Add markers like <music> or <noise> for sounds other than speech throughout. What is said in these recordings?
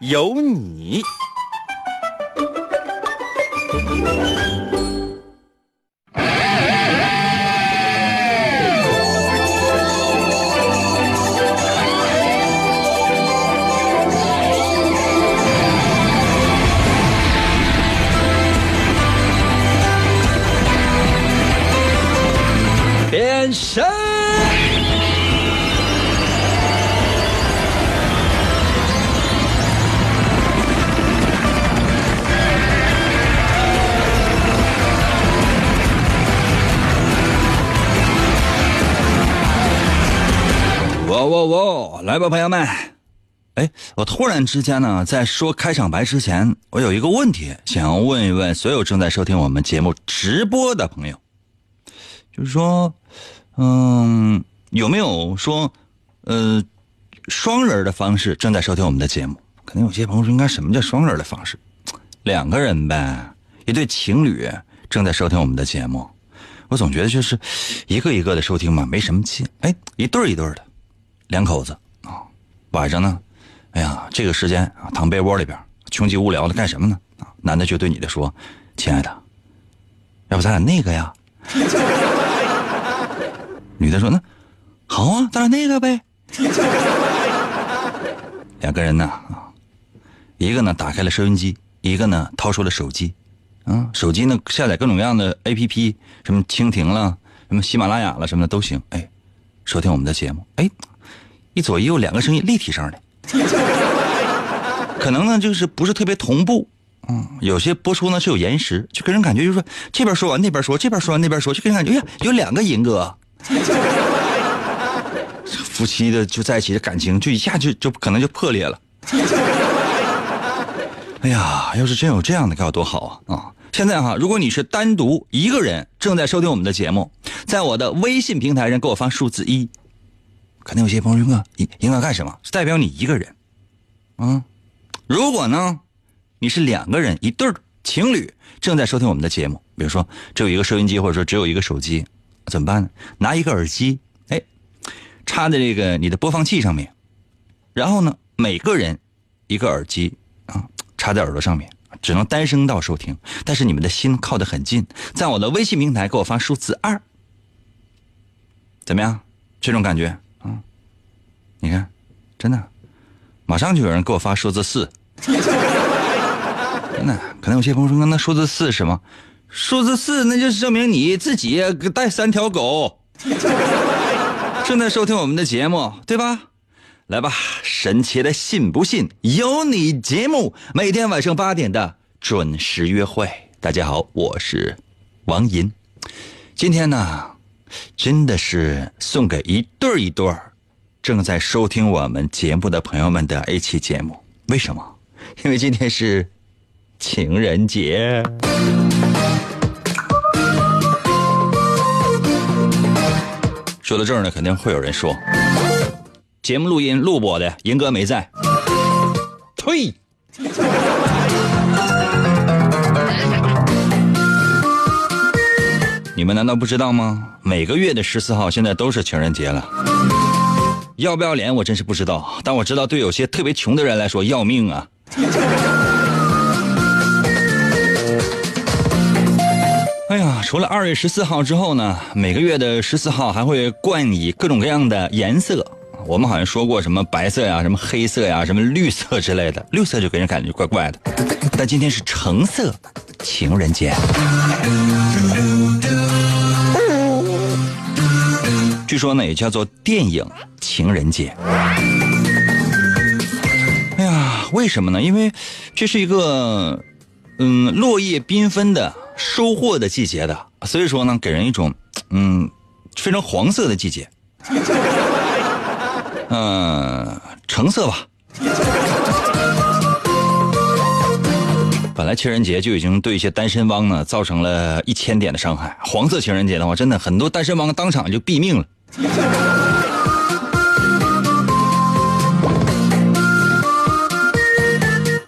有你。哇哇哇！来吧，朋友们。哎，我突然之间呢，在说开场白之前，我有一个问题想要问一问所有正在收听我们节目直播的朋友，就是说，嗯，有没有说，呃，双人的方式正在收听我们的节目？可能有些朋友说，应该什么叫双人的方式？两个人呗，一对情侣正在收听我们的节目。我总觉得就是一个一个的收听嘛，没什么劲。哎，一对一对的，两口子啊，晚上呢，哎呀，这个时间啊，躺被窝里边，穷极无聊的干什么呢？啊，男的就对女的说：“亲爱的，要不咱俩那个呀？” <laughs> 女的说：“那好啊，咱俩那个呗。”两个人呢啊，一个呢打开了收音机，一个呢掏出了手机。啊，手机呢下载各种各样的 A P P，什么蜻蜓了，什么喜马拉雅了，什么的都行。哎，收听我们的节目，哎，一左一右两个声音立体声的，可能呢就是不是特别同步，嗯，有些播出呢是有延时，就给人感觉就是说这边说完那边说，这边说完那边说，就给人感觉哎呀有两个银哥，夫妻的就在一起的感情就一下就就可能就破裂了。哎呀，要是真有这样的该有多好啊！啊！现在哈，如果你是单独一个人正在收听我们的节目，在我的微信平台上给我发数字一，肯定有些朋友说，应应该干什么？是代表你一个人，啊？如果呢，你是两个人一对情侣正在收听我们的节目，比如说只有一个收音机，或者说只有一个手机，怎么办呢？拿一个耳机，哎，插在这个你的播放器上面，然后呢，每个人一个耳机啊，插在耳朵上面。只能单声道收听，但是你们的心靠得很近，在我的微信平台给我发数字二，怎么样？这种感觉？你看，真的，马上就有人给我发数字四，真的，可能有些朋友说那数字四是什么？数字四那就是证明你自己带三条狗，正在收听我们的节目，对吧？来吧，神奇的信不信由你节目，每天晚上八点的准时约会。大家好，我是王银。今天呢，真的是送给一对儿一对儿正在收听我们节目的朋友们的一期节目。为什么？因为今天是情人节。说到这儿呢，肯定会有人说。节目录音录播的，银哥没在。呸。你们难道不知道吗？每个月的十四号现在都是情人节了。要不要脸我真是不知道，但我知道对有些特别穷的人来说要命啊。<laughs> 哎呀，除了二月十四号之后呢，每个月的十四号还会冠以各种各样的颜色。我们好像说过什么白色呀、什么黑色呀、什么绿色之类的，绿色就给人感觉怪怪的。但今天是橙色情人节，据说呢也叫做电影情人节。哎呀，为什么呢？因为这是一个嗯落叶缤纷的收获的季节的，所以说呢给人一种嗯非常黄色的季节。<laughs> 嗯，橙色吧。本来情人节就已经对一些单身汪呢造成了一千点的伤害。黄色情人节的话，真的很多单身汪当场就毙命了。<laughs>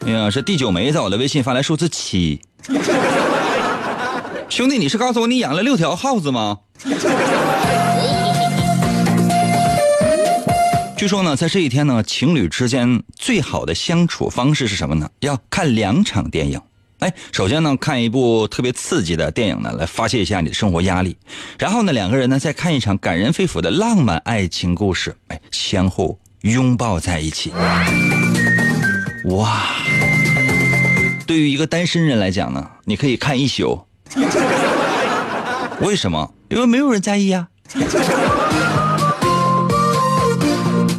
哎呀，是第九枚在我的微信发来数字七。<laughs> 兄弟，你是告诉我你养了六条耗子吗？<laughs> 据说呢，在这一天呢，情侣之间最好的相处方式是什么呢？要看两场电影。哎，首先呢，看一部特别刺激的电影呢，来发泄一下你的生活压力。然后呢，两个人呢，再看一场感人肺腑的浪漫爱情故事。哎，相互拥抱在一起。哇！对于一个单身人来讲呢，你可以看一宿。<laughs> 为什么？因为没有人在意呀。<laughs>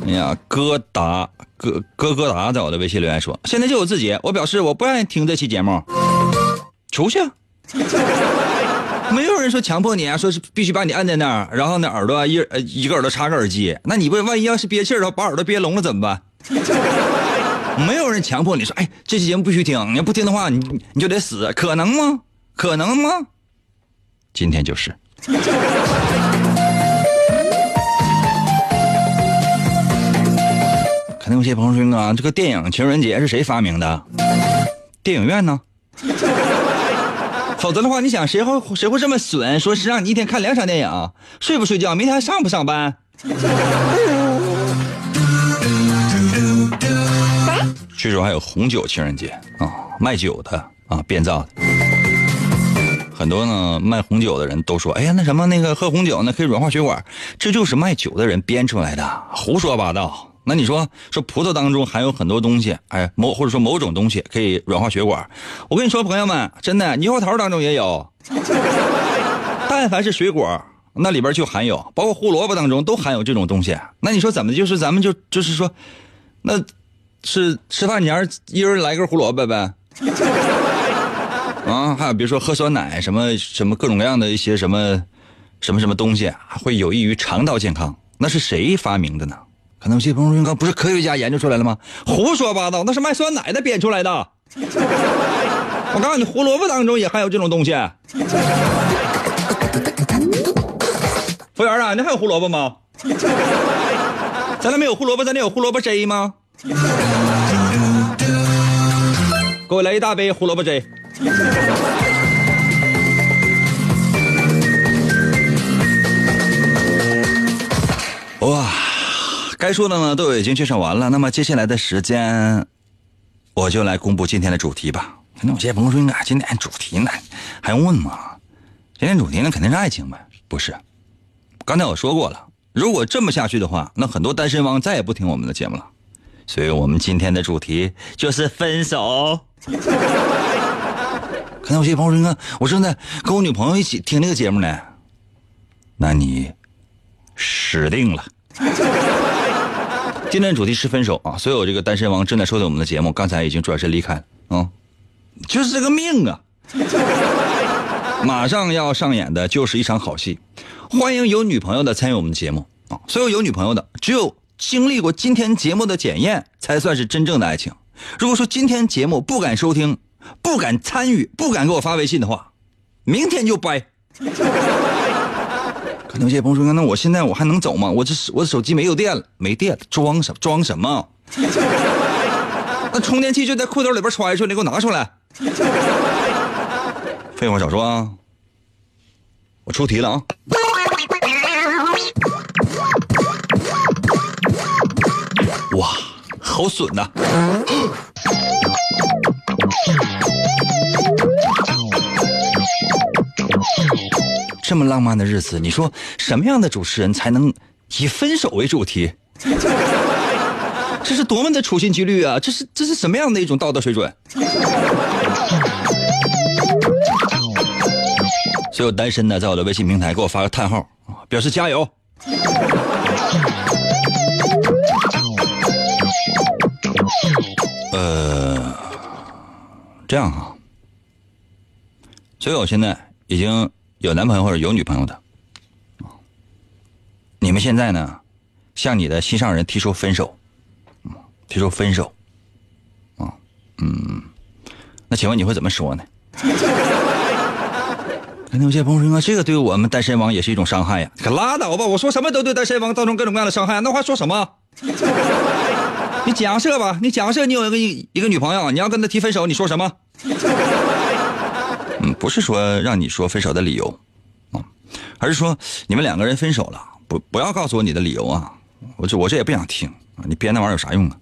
哎呀，哥达哥哥哥达在我的微信留言说：“现在就我自己，我表示我不愿意听这期节目，出去。没有人说强迫你啊，说是必须把你按在那儿，然后呢耳朵一呃一个耳朵插个耳机，那你不万一要是憋气儿的话，把耳朵憋聋了怎么办？<laughs> 没有人强迫你说，哎，这期节目必须听，你要不听的话，你你就得死，可能吗？可能吗？今天就是。那有些朋友说啊，这个电影情人节是谁发明的？电影院呢？否则的话，你想谁会谁会这么损？说是让你一天看两场电影，睡不睡觉？明天还上不上班？据说还有红酒情人节啊，卖酒的啊，编造的。很多呢卖红酒的人都说，哎呀，那什么那个喝红酒呢可以软化血管，这就是卖酒的人编出来的，胡说八道。那你说说葡萄当中含有很多东西，哎，某或者说某种东西可以软化血管。我跟你说，朋友们，真的，猕猴桃当中也有。<laughs> 但凡是水果，那里边就含有，包括胡萝卜当中都含有这种东西。那你说怎么就是咱们就就是说，那是吃饭前一人来根胡萝卜呗？<laughs> 啊，还有比如说喝酸奶，什么什么各种各样的一些什么什么什么东西会有益于肠道健康，那是谁发明的呢？可能有些朋友说，不是科学家研究出来了吗？胡说八道，那是卖酸奶的编出来的。<laughs> 我告诉你，胡萝卜当中也含有这种东西。服务员啊，你还有胡萝卜吗？<laughs> 咱那没有胡萝卜，咱那有胡萝卜汁吗？<laughs> 给我来一大杯胡萝卜汁。哇！该说的呢都已经介绍完了，那么接下来的时间，我就来公布今天的主题吧。那有些朋友说：“啊，今天主题呢还用问吗？今天主题那肯定是爱情呗，不是？刚才我说过了，如果这么下去的话，那很多单身汪再也不听我们的节目了。所以我们今天的主题就是分手。可能有些朋友说：“我正在跟我女朋友一起听这个节目呢。”那你死定了。今天主题是分手啊！所有这个单身王正在收听我们的节目，刚才已经转身离开啊，就是这个命啊！<laughs> 马上要上演的就是一场好戏，欢迎有女朋友的参与我们的节目啊！所有有女朋友的，只有经历过今天节目的检验，才算是真正的爱情。如果说今天节目不敢收听、不敢参与、不敢给我发微信的话，明天就掰。可能有些朋友说：“那我现在我还能走吗？我这我手机没有电了，没电了，装什么装什么？<laughs> 那充电器就在裤兜里边揣着，你给我拿出来。废话少说啊，我出题了啊！哇，好损呐！”这么浪漫的日子，你说什么样的主持人才能以分手为主题？<laughs> 这是多么的处心积虑啊！这是这是什么样的一种道德水准？<laughs> 所有单身的，在我的微信平台给我发个叹号，表示加油。呃，这样哈，所以我现在已经。有男朋友或者有女朋友的，你们现在呢，向你的心上人提出分手，提出分手，啊，嗯，那请问你会怎么说呢？<laughs> 可能有些朋友说，这个对我们单身王也是一种伤害呀。可拉倒吧，我说什么都对单身王造成各种各样的伤害，那话说什么？<laughs> 你假设吧，你假设你有一个一个女朋友，你要跟她提分手，你说什么？嗯，不是说让你说分手的理由，啊，而是说你们两个人分手了，不不要告诉我你的理由啊，我这我这也不想听啊，你编那玩意儿有啥用啊？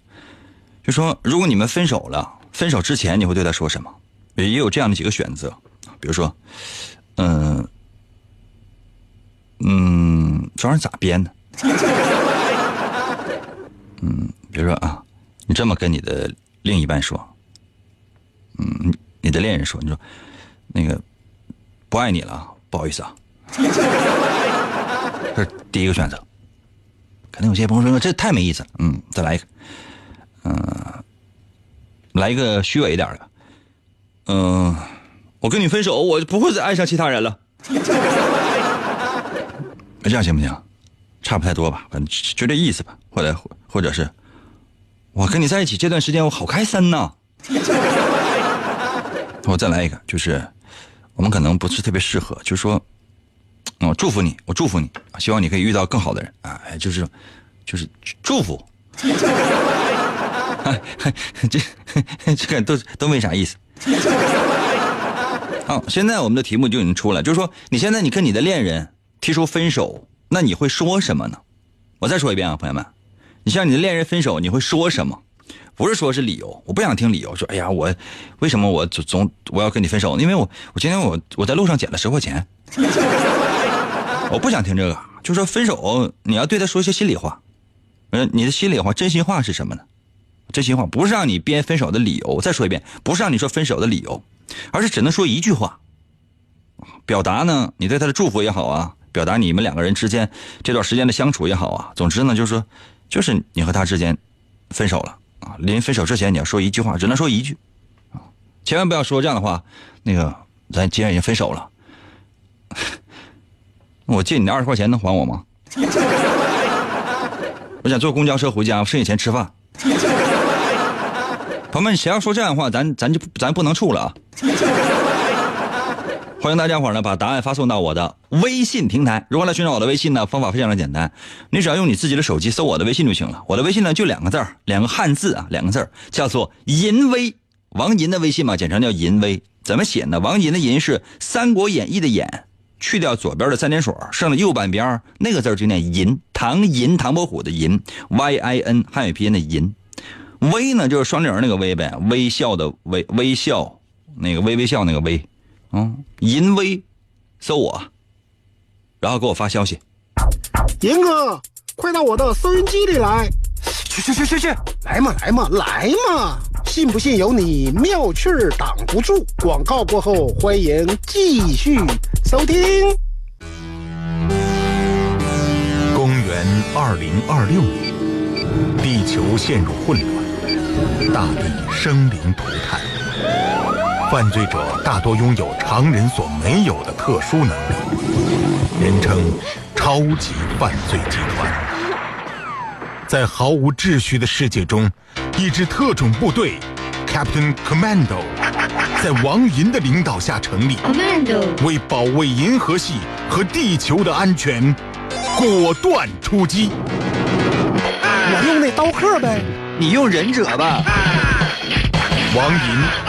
就说如果你们分手了，分手之前你会对他说什么？也有这样的几个选择，比如说。嗯嗯，这玩意儿咋编的？<laughs> 嗯，比如说啊，你这么跟你的另一半说，嗯，你的恋人说，你说那个不爱你了，不好意思啊。这是第一个选择。可能有些朋友说这太没意思了。嗯，再来一个，嗯，来一个虚伪一点的，嗯。我跟你分手，我就不会再爱上其他人了。这样行不行？差不太多吧，反正就这意思吧。或者或者是，我跟你在一起这段时间，我好开心呐。<laughs> 我再来一个，就是我们可能不是特别适合，就是说，我祝福你，我祝福你，希望你可以遇到更好的人啊！就是就是祝福。<laughs> 这这个都都没啥意思。好，现在我们的题目就已经出来，就是说，你现在你跟你的恋人提出分手，那你会说什么呢？我再说一遍啊，朋友们，你向你的恋人分手，你会说什么？不是说是理由，我不想听理由，说哎呀，我为什么我总总我要跟你分手？因为我我今天我我在路上捡了十块钱，我不想听这个，就说分手你要对他说一些心里话，嗯，你的心里话、真心话是什么呢？真心话不是让你编分手的理由，再说一遍，不是让你说分手的理由。而是只能说一句话，表达呢，你对他的祝福也好啊，表达你们两个人之间这段时间的相处也好啊。总之呢，就是说，就是你和他之间分手了啊。临分手之前，你要说一句话，只能说一句啊，千万不要说这样的话。那个，咱既然已经分手了，我借你那二十块钱能还我吗？<laughs> 我想坐公交车回家，剩下钱吃饭。朋友们，谁要说这样的话，咱咱就咱不能处了啊！欢迎大家伙呢，把答案发送到我的微信平台。如何来寻找我的微信呢？方法非常的简单，你只要用你自己的手机搜我的微信就行了。我的微信呢就两个字两个汉字啊，两个字叫做“淫威”，王银的微信嘛，简称叫“淫威”。怎么写呢？王银的“银”是《三国演义》的“演”，去掉左边的三点水，剩的右半边那个字就念“银”。唐银，唐伯虎的“银 ”，Y I N，汉语拼音的“银”。微呢，就是双零那个微呗，微笑的微，微笑那个微微笑那个微，嗯，银威，搜我，然后给我发消息。银哥，快到我的收音机里来！去去去去去，来嘛来嘛来嘛！信不信由你，妙趣儿挡不住。广告过后，欢迎继续收听。公元二零二六年，地球陷入混乱。大地生灵涂炭，犯罪者大多拥有常人所没有的特殊能力，人称“超级犯罪集团”。在毫无秩序的世界中，一支特种部队 Captain Commando 在王银的领导下成立，为保卫银河系和地球的安全，果断出击。我用那刀客呗。你用忍者吧。王银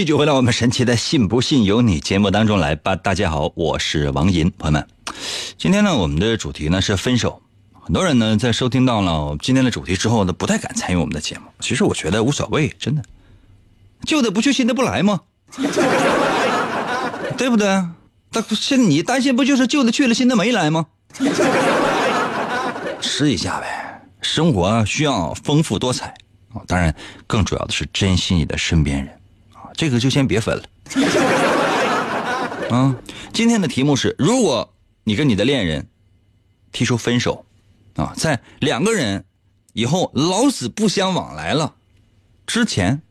继续回到我们神奇的“信不信由你”节目当中来吧。大家好，我是王银，朋友们，今天呢，我们的主题呢是分手。很多人呢在收听到了今天的主题之后呢，不太敢参与我们的节目。其实我觉得无所谓，真的，旧的不去，新的不来吗？对不对？但是你担心不就是旧的去了，新的没来吗？试一下呗，生活需要丰富多彩啊！当然，更主要的是珍惜你的身边人。这个就先别分了。啊，<laughs> 今天的题目是：如果你跟你的恋人提出分手，啊，在两个人以后老死不相往来了之前，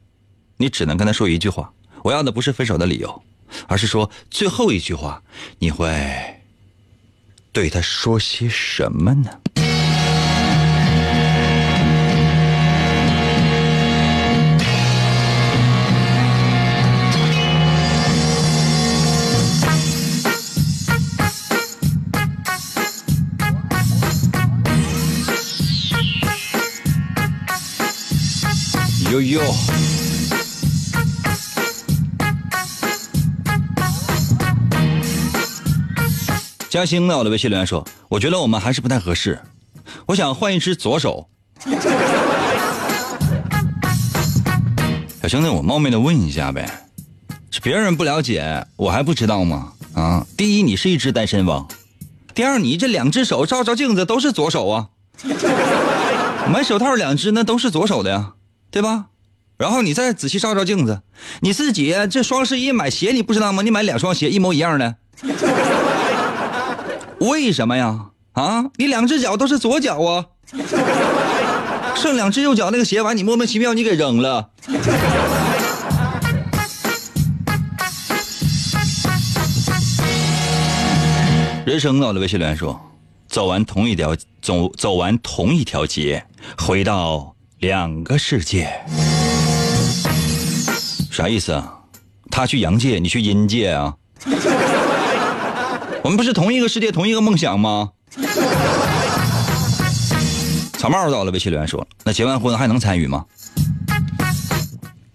你只能跟他说一句话。我要的不是分手的理由，而是说最后一句话，你会对他说些什么呢？哟哟。嘉兴呢？我的微信留言说：“我觉得我们还是不太合适，我想换一只左手。”小兄弟，我冒昧的问一下呗，是别人不了解，我还不知道吗？啊，第一，你是一只单身汪；第二，你这两只手照照镜子都是左手啊，买手套两只那都是左手的呀，对吧？然后你再仔细照照镜子，你自己这双十一买鞋你不知道吗？你买两双鞋一模一样的。<laughs> 为什么呀？啊，你两只脚都是左脚啊，剩两只右脚那个鞋完，你莫名其妙你给扔了。人生到了微信留言说，走完同一条走走完同一条街，回到两个世界，啥意思啊？他去阳界，你去阴界啊？<laughs> 我们不是同一个世界，同一个梦想吗？草帽到了，微信留言说：“那结完婚还能参与吗？”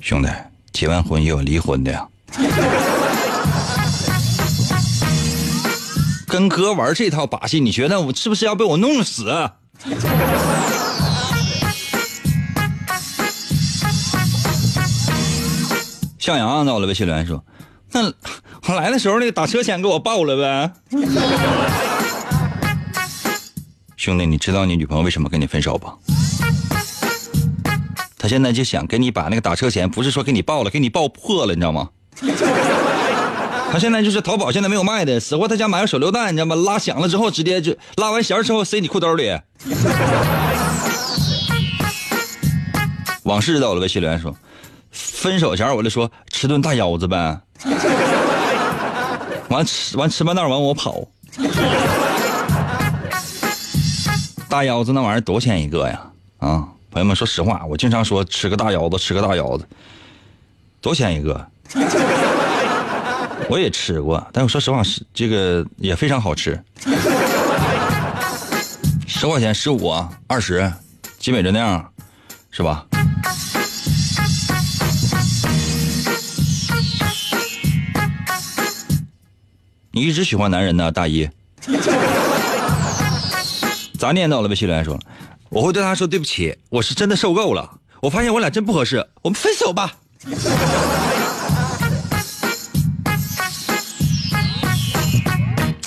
兄弟，结完婚也有离婚的呀。跟哥玩这套把戏，你觉得我是不是要被我弄死？向阳到了，微信留言说：“那。”我来的时候，那个打车钱给我报了呗。<laughs> 兄弟，你知道你女朋友为什么跟你分手不？他现在就想给你把那个打车钱，不是说给你报了，给你报破了，你知道吗？<laughs> 他现在就是淘宝现在没有卖的，死活他家买个手榴弹，你知道吗？拉响了之后，直接就拉完弦之后塞你裤兜里。<laughs> 往事到了，微信留言说，分手前我就说吃顿大腰子呗。<laughs> 完吃完吃半道完我跑，大腰子那玩意儿多少钱一个呀？啊，朋友们说实话，我经常说吃个大腰子，吃个大腰子，多少钱一个？<laughs> 我也吃过，但我说实话是这个也非常好吃，十块钱十五二十，基本就那样，是吧？你一直喜欢男人呢，大姨。<laughs> 咋念叨了？微信留言说，我会对他说对不起，我是真的受够了。我发现我俩真不合适，我们分手吧。<laughs>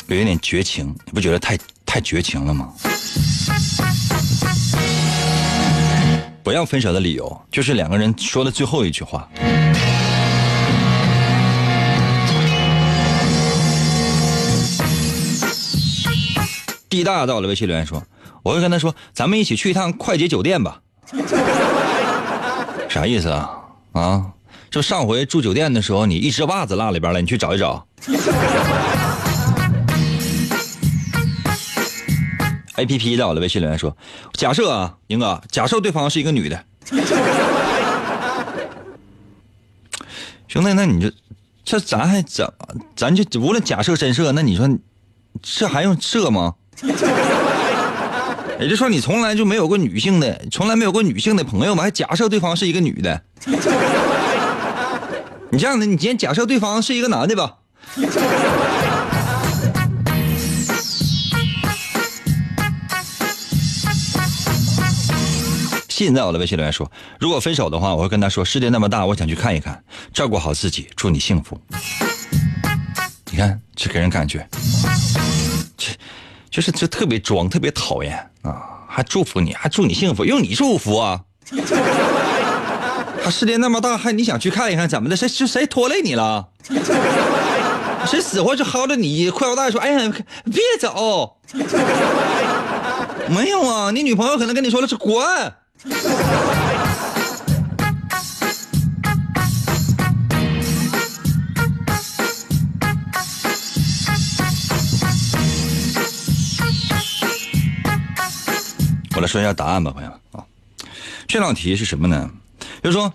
有一点绝情，你不觉得太太绝情了吗？不要分手的理由就是两个人说的最后一句话。地大到了，微信留言说：“我会跟他说，咱们一起去一趟快捷酒店吧。<laughs> ”啥意思啊？啊，就上回住酒店的时候，你一只袜子落里边了，你去找一找。A P P 到了，微信留言说：“假设啊，英哥，假设对方是一个女的，<laughs> 兄弟，那你就这咱还怎咱就无论假设真设，那你说这还用设吗？” <laughs> 也就是说，你从来就没有过女性的，从来没有过女性的朋友吗？还假设对方是一个女的。<laughs> 你这样的，你今天假设对方是一个男的吧。信在我的微信留言说：“如果分手的话，我会跟他说，世界那么大，我想去看一看，照顾好自己，祝你幸福。”你看，这给人感觉，这。就是就特别装，特别讨厌啊！还祝福你，还祝你幸福，用你祝福啊！他世界那么大，还你想去看一看，怎么的？谁谁谁拖累你了？<laughs> 谁死活就薅着你裤腰带说：“哎呀，别走。<laughs> ”没有啊，你女朋友可能跟你说了是滚。我来说一下答案吧，朋友们啊。这道题是什么呢？就是说，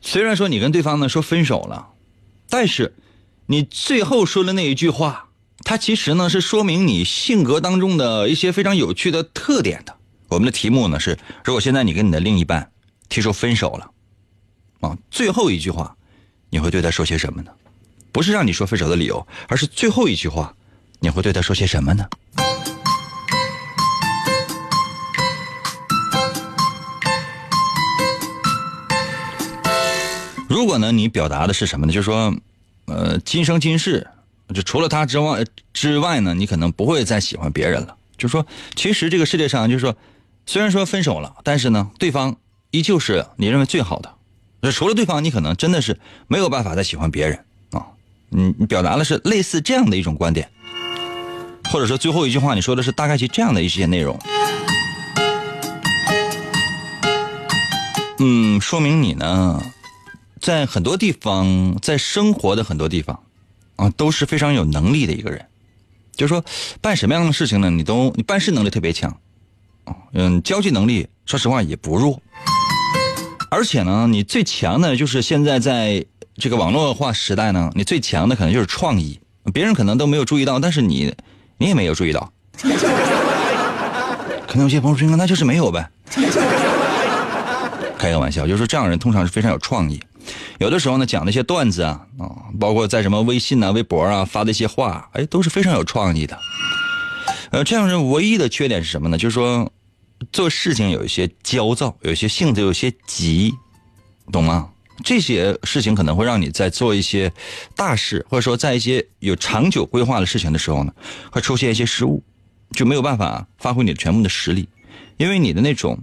虽然说你跟对方呢说分手了，但是你最后说的那一句话，它其实呢是说明你性格当中的一些非常有趣的特点的。我们的题目呢是：如果现在你跟你的另一半提出分手了，啊，最后一句话，你会对他说些什么呢？不是让你说分手的理由，而是最后一句话，你会对他说些什么呢？如果呢，你表达的是什么呢？就是说，呃，今生今世，就除了他之外之外呢，你可能不会再喜欢别人了。就是说，其实这个世界上，就是说，虽然说分手了，但是呢，对方依旧是你认为最好的。就除了对方，你可能真的是没有办法再喜欢别人啊。你你表达的是类似这样的一种观点，或者说最后一句话你说的是大概其这样的一些内容。嗯，说明你呢。在很多地方，在生活的很多地方，啊，都是非常有能力的一个人。就是说，办什么样的事情呢？你都你办事能力特别强，嗯，交际能力说实话也不弱。而且呢，你最强的就是现在在这个网络化时代呢，你最强的可能就是创意。别人可能都没有注意到，但是你你也没有注意到。<laughs> 可能有些朋友说，那就是没有呗。开个玩笑，就是说这样的人通常是非常有创意。有的时候呢，讲那些段子啊，啊，包括在什么微信啊、微博啊发的一些话，哎，都是非常有创意的。呃，这样人唯一的缺点是什么呢？就是说，做事情有一些焦躁，有些性子有些急，懂吗？这些事情可能会让你在做一些大事，或者说在一些有长久规划的事情的时候呢，会出现一些失误，就没有办法发挥你的全部的实力，因为你的那种，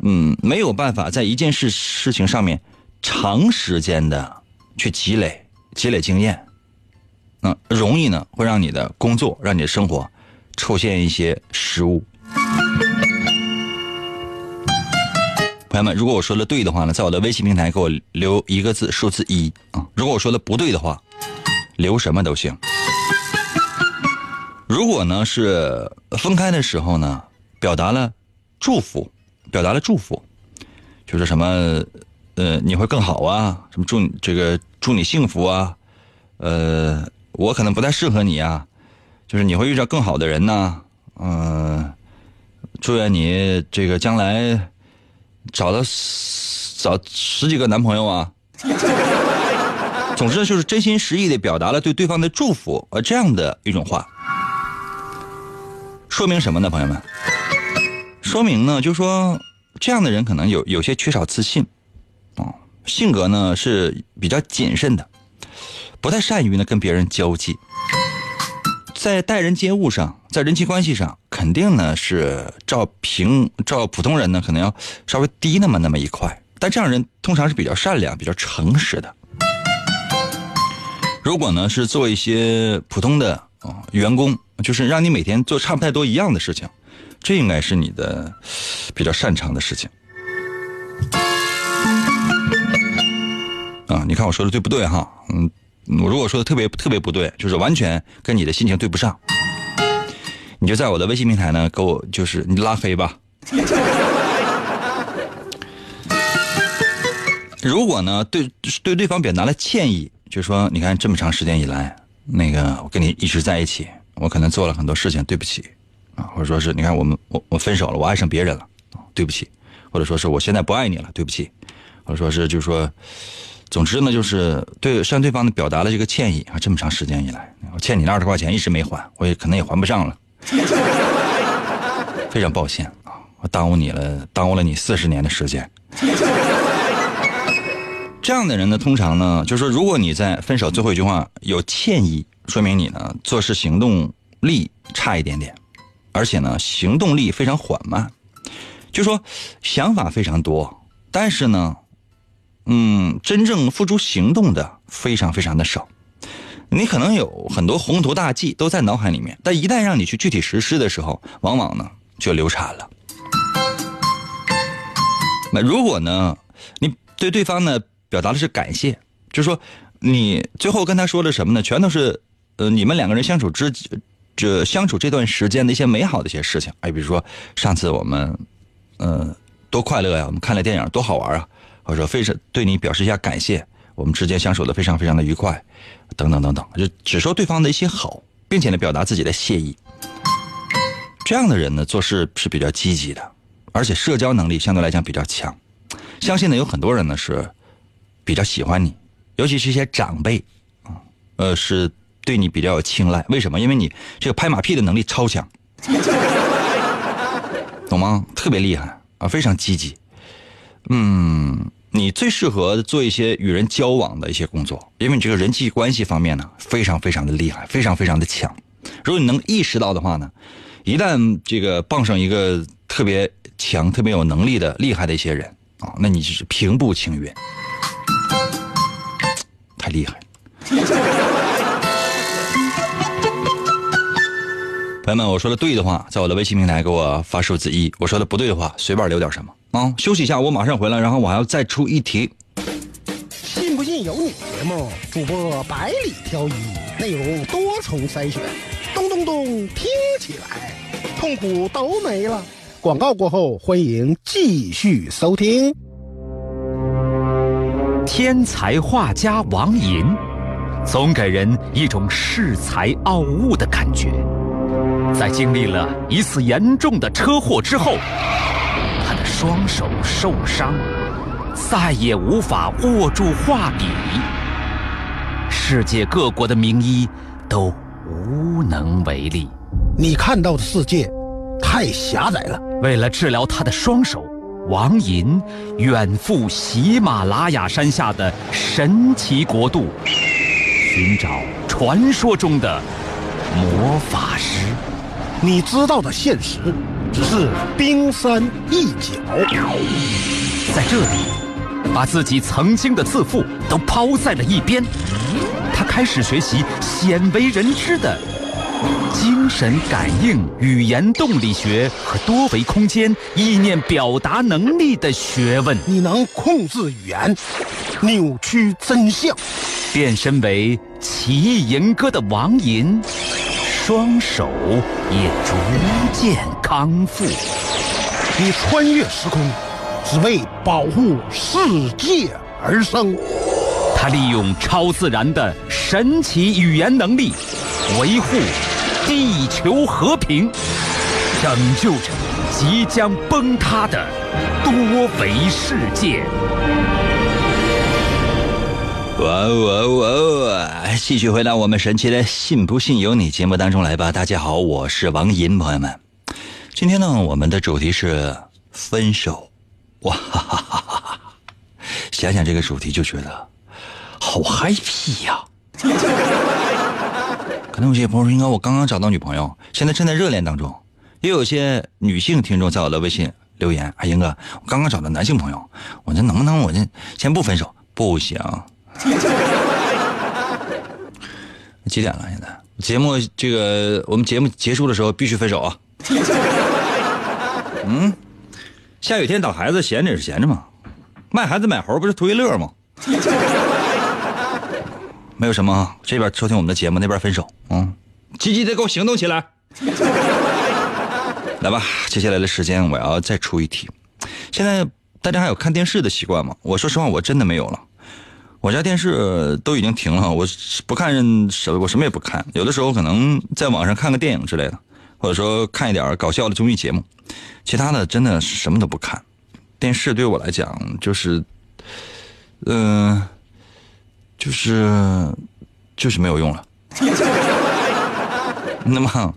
嗯，没有办法在一件事事情上面。长时间的去积累、积累经验，那容易呢会让你的工作、让你的生活出现一些失误。朋友们，如果我说的对的话呢，在我的微信平台给我留一个字，数字一啊。如果我说的不对的话，留什么都行。如果呢是分开的时候呢，表达了祝福，表达了祝福，就是什么。呃，你会更好啊？什么祝你这个祝你幸福啊？呃，我可能不太适合你啊，就是你会遇到更好的人呐。嗯，祝愿你这个将来找到找十几个男朋友啊。总之就是真心实意的表达了对对方的祝福，呃，这样的一种话，说明什么呢，朋友们？说明呢，就说这样的人可能有有些缺少自信。性格呢是比较谨慎的，不太善于呢跟别人交际，在待人接物上，在人际关系上，肯定呢是照平照普通人呢可能要稍微低那么那么一块，但这样人通常是比较善良、比较诚实的。如果呢是做一些普通的啊员工，就是让你每天做差不太多一样的事情，这应该是你的比较擅长的事情。啊，你看我说的对不对哈？嗯，我如果说的特别特别不对，就是完全跟你的心情对不上，你就在我的微信平台呢给我就是你拉黑吧。如果呢对对对方表达了歉意，就说你看这么长时间以来，那个我跟你一直在一起，我可能做了很多事情，对不起啊，或者说是你看我们我我分手了，我爱上别人了，对不起，或者说是我现在不爱你了，对不起，或者说是就是说。总之呢，就是对向对方呢表达了这个歉意啊，这么长时间以来，我欠你那二十块钱一直没还，我也可能也还不上了，<laughs> 非常抱歉啊，我耽误你了，耽误了你四十年的时间。这样的人呢，通常呢，就是说，如果你在分手最后一句话有歉意，说明你呢做事行动力差一点点，而且呢行动力非常缓慢，就说想法非常多，但是呢。嗯，真正付诸行动的非常非常的少。你可能有很多宏图大计都在脑海里面，但一旦让你去具体实施的时候，往往呢就流产了。那如果呢，你对对方呢表达的是感谢，就是说你最后跟他说的什么呢？全都是呃你们两个人相处之这相处这段时间的一些美好的一些事情。哎，比如说上次我们呃多快乐呀，我们看了电影多好玩啊，或者说非常对你表示一下感谢，我们之间相处的非常非常的愉快，等等等等，就只说对方的一些好，并且呢表达自己的谢意。这样的人呢做事是比较积极的。而且社交能力相对来讲比较强，相信呢有很多人呢是比较喜欢你，尤其是一些长辈啊，呃是对你比较有青睐。为什么？因为你这个拍马屁的能力超强，懂吗？特别厉害啊，非常积极。嗯，你最适合做一些与人交往的一些工作，因为你这个人际关系方面呢非常非常的厉害，非常非常的强。如果你能意识到的话呢，一旦这个傍上一个特别。强、特别有能力的、厉害的一些人啊，那你就是平步青云，<laughs> 太厉害！朋友们，我说的对的话，在我的微信平台给我发数字一；我说的不对的话，随便留点什么啊。休息一下，我马上回来，然后我还要再出一题。信不信由你。节目主播百里挑一，内容多重筛选，咚咚咚，听起来痛苦都没了。广告过后，欢迎继续收听。天才画家王寅，总给人一种恃才傲物的感觉。在经历了一次严重的车祸之后，双手受伤，再也无法握住画笔。世界各国的名医都无能为力。你看到的世界。太狭窄了。为了治疗他的双手，王寅远赴喜马拉雅山下的神奇国度，寻找传说中的魔法师。你知道的现实只是冰山一角。在这里，把自己曾经的自负都抛在了一边，他开始学习鲜为人知的。精神感应、语言动力学和多维空间意念表达能力的学问，你能控制语言，扭曲真相，变身为奇异银歌的王银，双手也逐渐康复。你穿越时空，只为保护世界而生。他利用超自然的神奇语言能力，维护。地球和平，拯救着即将崩塌的多维世界。哇哇哇哇！继续回到我们神奇的“信不信由你”节目当中来吧。大家好，我是王银，朋友们，今天呢，我们的主题是分手。哇哈哈哈哈哈！<laughs> 想想这个主题就觉得好 happy 呀。<laughs> 可能有些朋友说：“应该我刚刚找到女朋友，现在正在热恋当中。”也有些女性听众在我的微信留言：“哎，英哥，我刚刚找到男性朋友，我这能不能我这先不分手？不行。<laughs> 几点了？现在节目这个我们节目结束的时候必须分手啊！嗯，下雨天打孩子闲着也是闲着嘛，卖孩子买猴不是图一乐吗？” <laughs> 没有什么，这边收听我们的节目，那边分手，嗯，积极的给我行动起来，<laughs> 来吧，接下来的时间我要再出一题。现在大家还有看电视的习惯吗？我说实话，我真的没有了，我家电视都已经停了，我不看什，我什么也不看，有的时候可能在网上看个电影之类的，或者说看一点搞笑的综艺节目，其他的真的什么都不看。电视对我来讲就是，嗯。就是，就是没有用了。<laughs> 那么，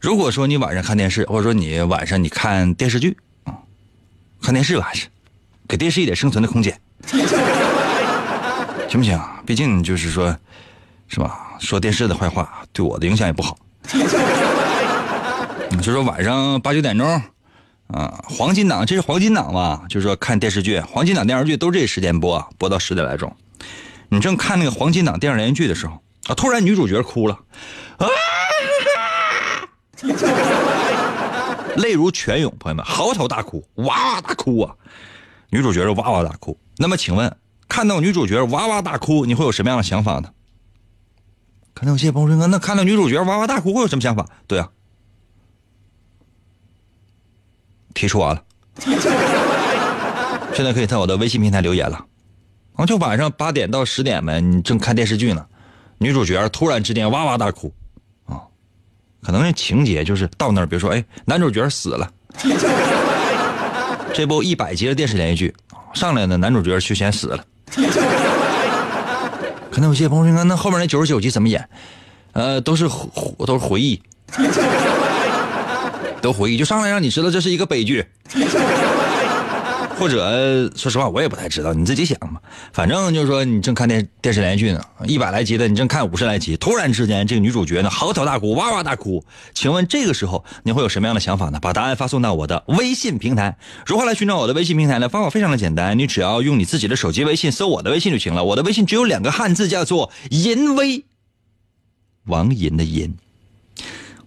如果说你晚上看电视，或者说你晚上你看电视剧啊，看电视吧还是，给电视一点生存的空间，<laughs> 行不行？毕竟就是说，是吧？说电视的坏话对我的影响也不好。就说晚上八九点钟，啊，黄金档，这是黄金档吧？就是说看电视剧，黄金档电视剧都这时间播，播到十点来钟。你正看那个黄金档电视连续剧的时候，啊，突然女主角哭了，啊，<laughs> 泪如泉涌，朋友们嚎啕大哭，哇哇大哭啊！女主角哇哇大哭。那么，请问看到女主角哇哇大哭，你会有什么样的想法呢？可能有些朋友说，那看到女主角哇哇大哭会有什么想法？对啊，提出完了，<laughs> 现在可以在我的微信平台留言了。啊，就晚上八点到十点呗，你正看电视剧呢，女主角突然之间哇哇大哭，啊，可能那情节就是到那儿，比如说，哎，男主角死了，<laughs> 这部一百集的电视连续剧，上来呢，男主角就先死了。可能有些朋友说，那后面那九十九集怎么演？呃，都是回都是回忆，都回忆，就上来让你知道这是一个悲剧。或者说实话，我也不太知道，你自己想吧。反正就是说，你正看电电视连续剧呢，一百来集的，你正看五十来集，突然之间这个女主角呢嚎啕大哭，哇哇大哭。请问这个时候你会有什么样的想法呢？把答案发送到我的微信平台。如何来寻找我的微信平台呢？方法非常的简单，你只要用你自己的手机微信搜我的微信就行了。我的微信只有两个汉字，叫做“淫威”，王淫的淫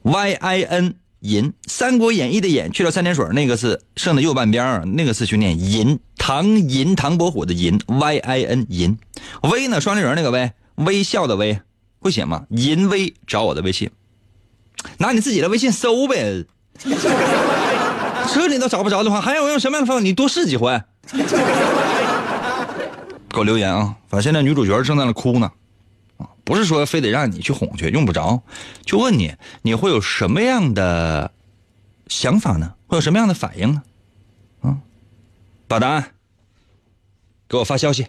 ，Y I N。银，《三国演义》的演去掉三点水那个字剩的右半边那个字去念银。唐银，唐伯虎的银，Y I N 银。微呢，双立人那个微，微笑的微，会写吗？银微，找我的微信，拿你自己的微信搜呗。这你都找不着的话，还要用什么样的方法？你多试几回。给我留言啊！反正现在女主角正在那哭呢。不是说非得让你去哄去，用不着。就问你，你会有什么样的想法呢？会有什么样的反应呢？啊，把答案给我发消息。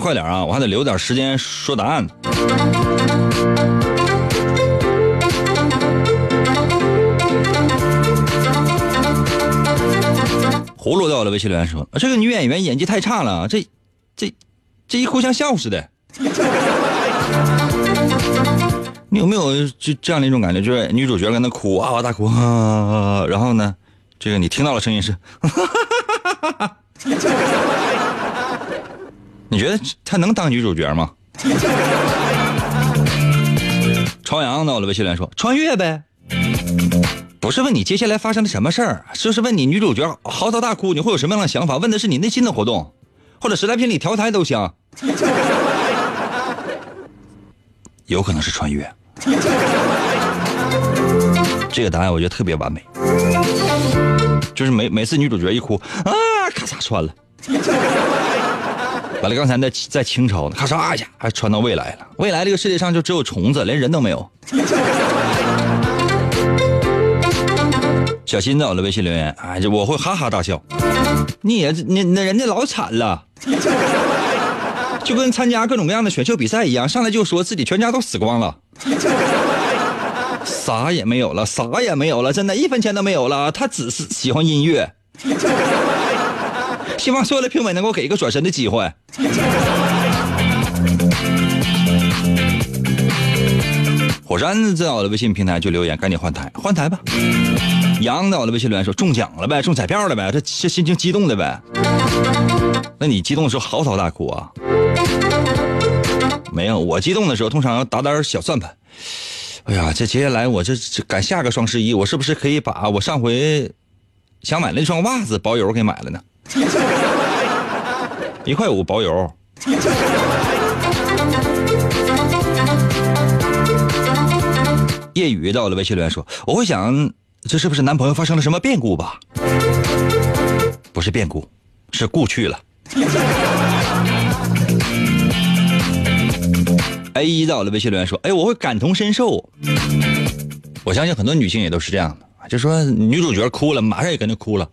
快点啊！我还得留点时间说答案。葫芦在我的微信留言说：“这个女演员演技太差了，这、这、这一哭像笑似的。”你有没有就这样的一种感觉？就是女主角跟那哭哇哇大哭，然后呢，这个你听到的声音是。<laughs> 你觉得她能当女主角吗？<laughs> 朝阳到了微信留言说穿越呗，不是问你接下来发生了什么事儿，就是问你女主角嚎啕大哭，你会有什么样的想法？问的是你内心的活动，或者时代频里调台都行。有可能是穿越，这个答案我觉得特别完美，就是每每次女主角一哭啊，咔嚓穿了。完了，刚才在在清朝呢，咔嚓一下还穿到未来了。未来这个世界上就只有虫子，连人都没有。小新在我的微信留言，哎，我会哈哈大笑。你也那那人家老惨了，就跟参加各种各样的选秀比赛一样，上来就说自己全家都死光了，啥也没有了，啥也没有了，真的一分钱都没有了。他只是喜欢音乐。希望所有的评委能够给一个转身的机会。火山在我的微信平台就留言，赶紧换台，换台吧。杨在我的微信留言说中奖了呗，中彩票了呗，这这心情激动的呗。那你激动的时候嚎啕大哭啊？没有，我激动的时候通常要打点小算盘。哎呀，这接下来我这赶下个双十一，我是不是可以把我上回想买那双袜子包邮给买了呢？一块五包邮。夜雨到了微信留言说：“我会想，这是不是男朋友发生了什么变故吧？不是变故，是故去了。”A 一到了微信留言说：“哎，我会感同身受。我相信很多女性也都是这样的，就说女主角哭了，马上也跟着哭了。”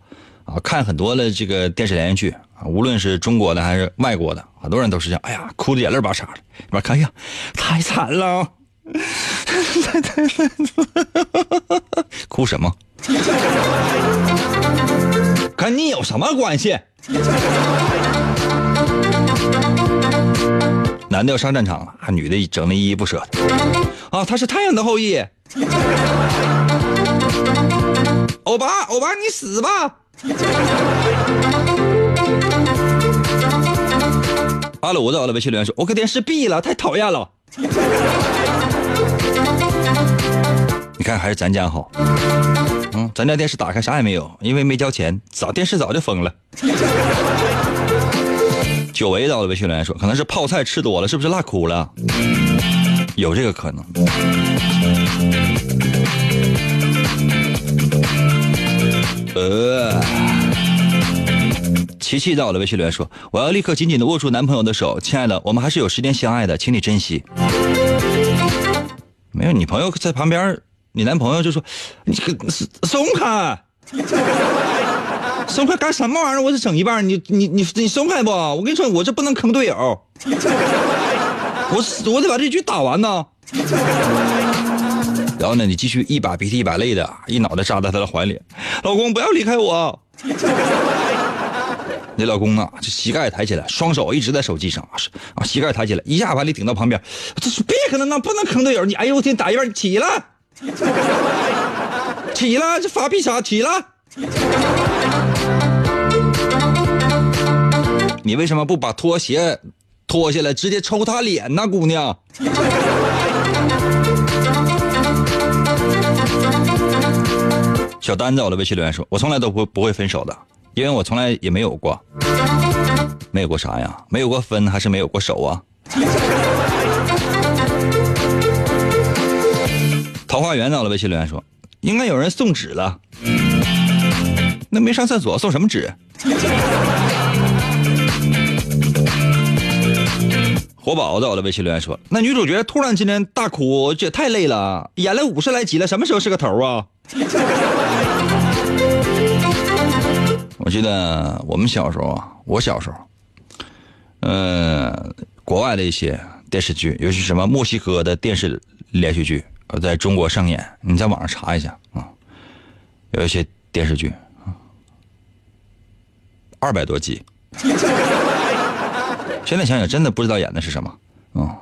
啊，看很多的这个电视连续剧啊，无论是中国的还是外国的，很多人都是这样。哎呀，哭的眼泪巴沙的。你边看，哎呀，太惨了，太太惨了，哭什么？跟你有什么关系？男的要上战场了，还女的整的依依不舍的。啊，他是太阳的后裔。欧巴，欧巴，你死吧！阿鲁的我的微信留言说：“我给电视闭了，太讨厌了。”你看，还是咱家好。嗯，咱家电视打开啥也没有，因为没交钱，早电视早就封了。<laughs> 久违的我的微信留言说：“可能是泡菜吃多了，是不是辣哭了？”有这个可能。呃，琪琪到了微信留言说：“我要立刻紧紧的握住男朋友的手，亲爱的，我们还是有时间相爱的，请你珍惜。”没有，你朋友在旁边，你男朋友就说：“你松开，<laughs> 松开干什么玩意儿？我得整一半，你你你你松开不？我跟你说，我这不能坑队友，我我得把这局打完呢。”然后呢，你继续一把鼻涕一把泪的，一脑袋扎在他的怀里，老公不要离开我。<laughs> 你老公啊，这膝盖抬起来，双手一直在手机上啊，啊，膝盖抬起来，一下把你顶到旁边，这是别可能那不能坑队友，你哎呦我天，打一半起了，起了，<laughs> 这发屁啥起了？你为什么不把拖鞋脱下来直接抽他脸呢，姑娘？小丹在我的微信留言说：“我从来都不不会分手的，因为我从来也没有过，没有过啥呀？没有过分还是没有过手啊？”桃花源在我的微信留言说：“应该有人送纸了，那没上厕所送什么纸？”活宝在我的微信留言说：“那女主角突然今天大哭，这也太累了，演了五十来集了，什么时候是个头啊？”我记得我们小时候啊，我小时候，嗯，国外的一些电视剧，尤其什么墨西哥的电视连续剧，在中国上演。你在网上查一下啊，有一些电视剧啊，二百多集。<laughs> 现在想想，真的不知道演的是什么啊！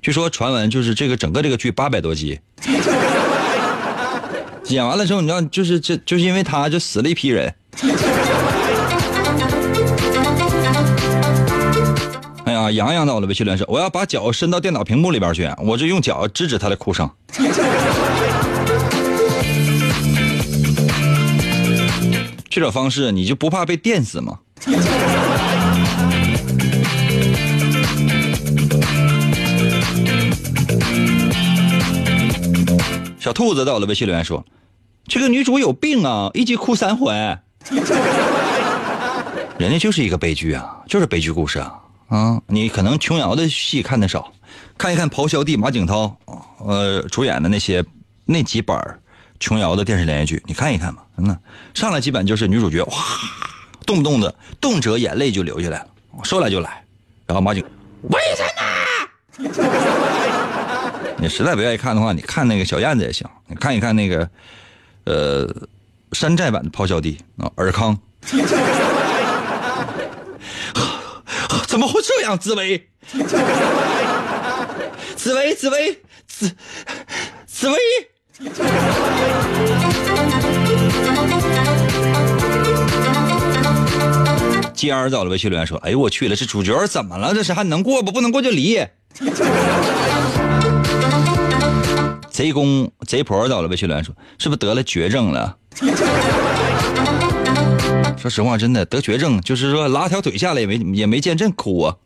据说传闻就是这个整个这个剧八百多集，<laughs> 演完了之后，你知道，就是这就是因为他就死了一批人。哎呀，洋洋到了微信连说，我要把脚伸到电脑屏幕里边去，我就用脚制止他的哭声。这种方式，你就不怕被电死吗？小兔子在我的微信留言说：“这个女主有病啊，一集哭三回。”人家就是一个悲剧啊，就是悲剧故事啊啊！你可能琼瑶的戏看的少，看一看咆哮帝马景涛呃主演的那些那几本琼瑶的电视连续剧，你看一看吧。嗯，上来基本就是女主角哇，动不动的动辄眼泪就流下来了，说来就来。然后马景为什么？<laughs> 你实在不愿意看的话，你看那个小燕子也行。你看一看那个，呃，山寨版的咆哮帝啊，尔康。怎么会这样？紫薇，紫薇，紫薇，紫紫薇。尖儿到了微信留言说：“哎呦我去了，这主角怎么了？这是还能过不？不能过就离。”贼公贼婆到了，微信留言说：“是不是得了绝症了？”说实话，真的得绝症，就是说拉条腿下来也没也没见朕哭啊。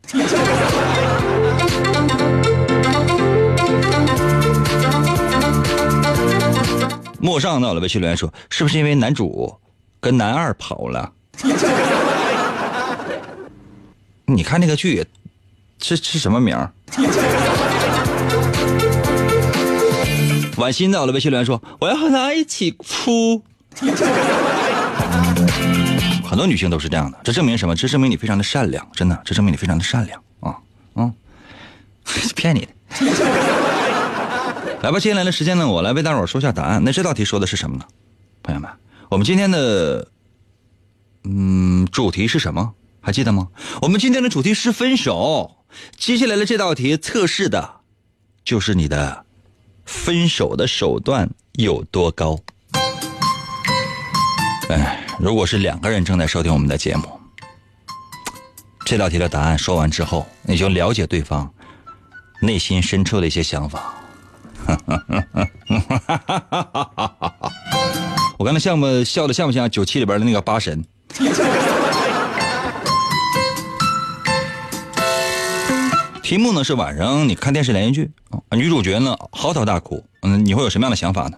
陌上到了，微信留言说：“是不是因为男主跟男二跑了？”你看那个剧，是是什么名？婉心到了，微信留言说：“我要和他一起哭。”很多女性都是这样的，这证明什么？这证明你非常的善良，真的，这证明你非常的善良啊啊！<laughs> 骗你的。<laughs> 来吧，接下来的时间呢，我来为大伙说一下答案。那这道题说的是什么呢？朋友们，我们今天的嗯主题是什么？还记得吗？我们今天的主题是分手。接下来的这道题测试的，就是你的分手的手段有多高。哎，如果是两个人正在收听我们的节目，这道题的答案说完之后，你就了解对方内心深处的一些想法。<laughs> 我刚才像不笑的像不像九七里边的那个八神？题目呢是晚上你看电视连续剧，女主角呢嚎啕大哭，嗯，你会有什么样的想法呢？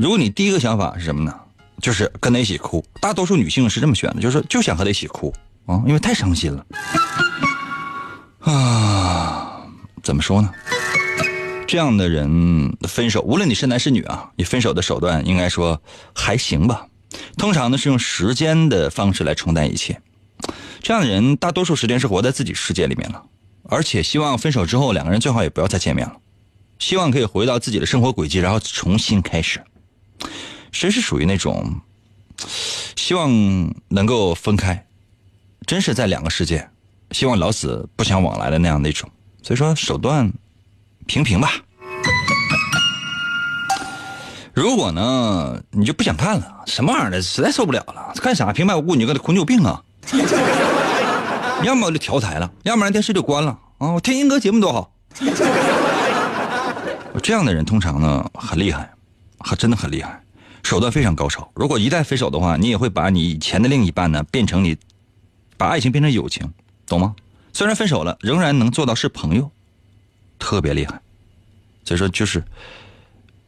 如果你第一个想法是什么呢？就是跟他一起哭。大多数女性是这么选的，就是就想和他一起哭啊，因为太伤心了啊。怎么说呢？这样的人分手，无论你是男是女啊，你分手的手段应该说还行吧。通常呢是用时间的方式来冲淡一切。这样的人大多数时间是活在自己世界里面了，而且希望分手之后两个人最好也不要再见面了，希望可以回到自己的生活轨迹，然后重新开始。谁是属于那种希望能够分开，真是在两个世界，希望老死不相往来的那样的一种。所以说手段平平吧。如果呢你就不想看了，什么玩意儿的，实在受不了了，干啥平白无故你就跟他哭，你有病啊！要么就调台了，要不然电视就关了啊！天音哥节目多好。这样的人通常呢很厉害，还真的很厉害，手段非常高超。如果一旦分手的话，你也会把你以前的另一半呢变成你，把爱情变成友情，懂吗？虽然分手了，仍然能做到是朋友，特别厉害。所以说，就是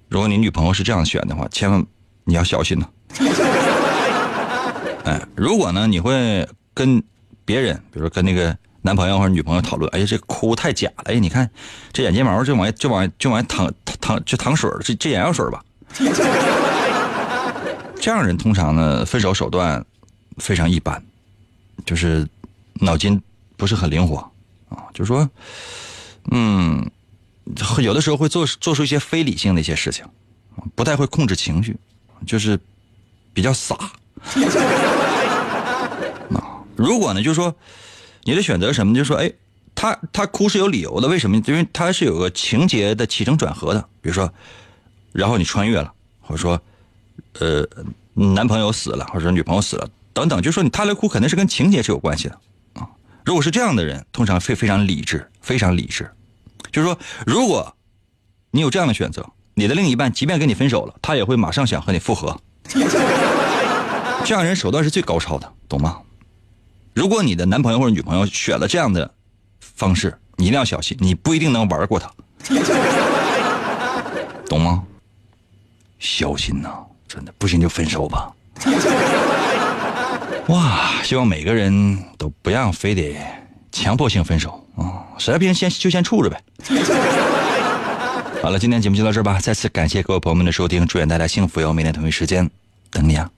如果你女朋友是这样选的话，千万你要小心呢。<laughs> 哎，如果呢，你会跟别人，比如说跟那个男朋友或者女朋友讨论，哎呀，这哭太假了，哎，你看这眼睫毛就往就往就往淌淌就淌水这这眼药水吧。<laughs> 这样人通常呢，分手手段非常一般，就是脑筋不是很灵活啊，就说，嗯，有的时候会做做出一些非理性的一些事情，不太会控制情绪，就是比较傻。<laughs> 啊，如果呢，就是说，你的选择什么？就说，哎，他他哭是有理由的，为什么？因为他是有个情节的起承转合的。比如说，然后你穿越了，或者说，呃，男朋友死了，或者说女朋友死了，等等，就说你他来哭肯定是跟情节是有关系的啊。如果是这样的人，通常非非常理智，非常理智。就是说，如果你有这样的选择，你的另一半即便跟你分手了，他也会马上想和你复合。这样人手段是最高超的，懂吗？如果你的男朋友或者女朋友选了这样的方式，你一定要小心，你不一定能玩过他，懂吗？小心呐，真的不行就分手吧。<laughs> 哇，希望每个人都不要非得强迫性分手啊，实在不行先就先处着呗。<laughs> 好了，今天节目就到这儿吧，再次感谢各位朋友们的收听，祝愿大家幸福哟！明天同一时间等你啊。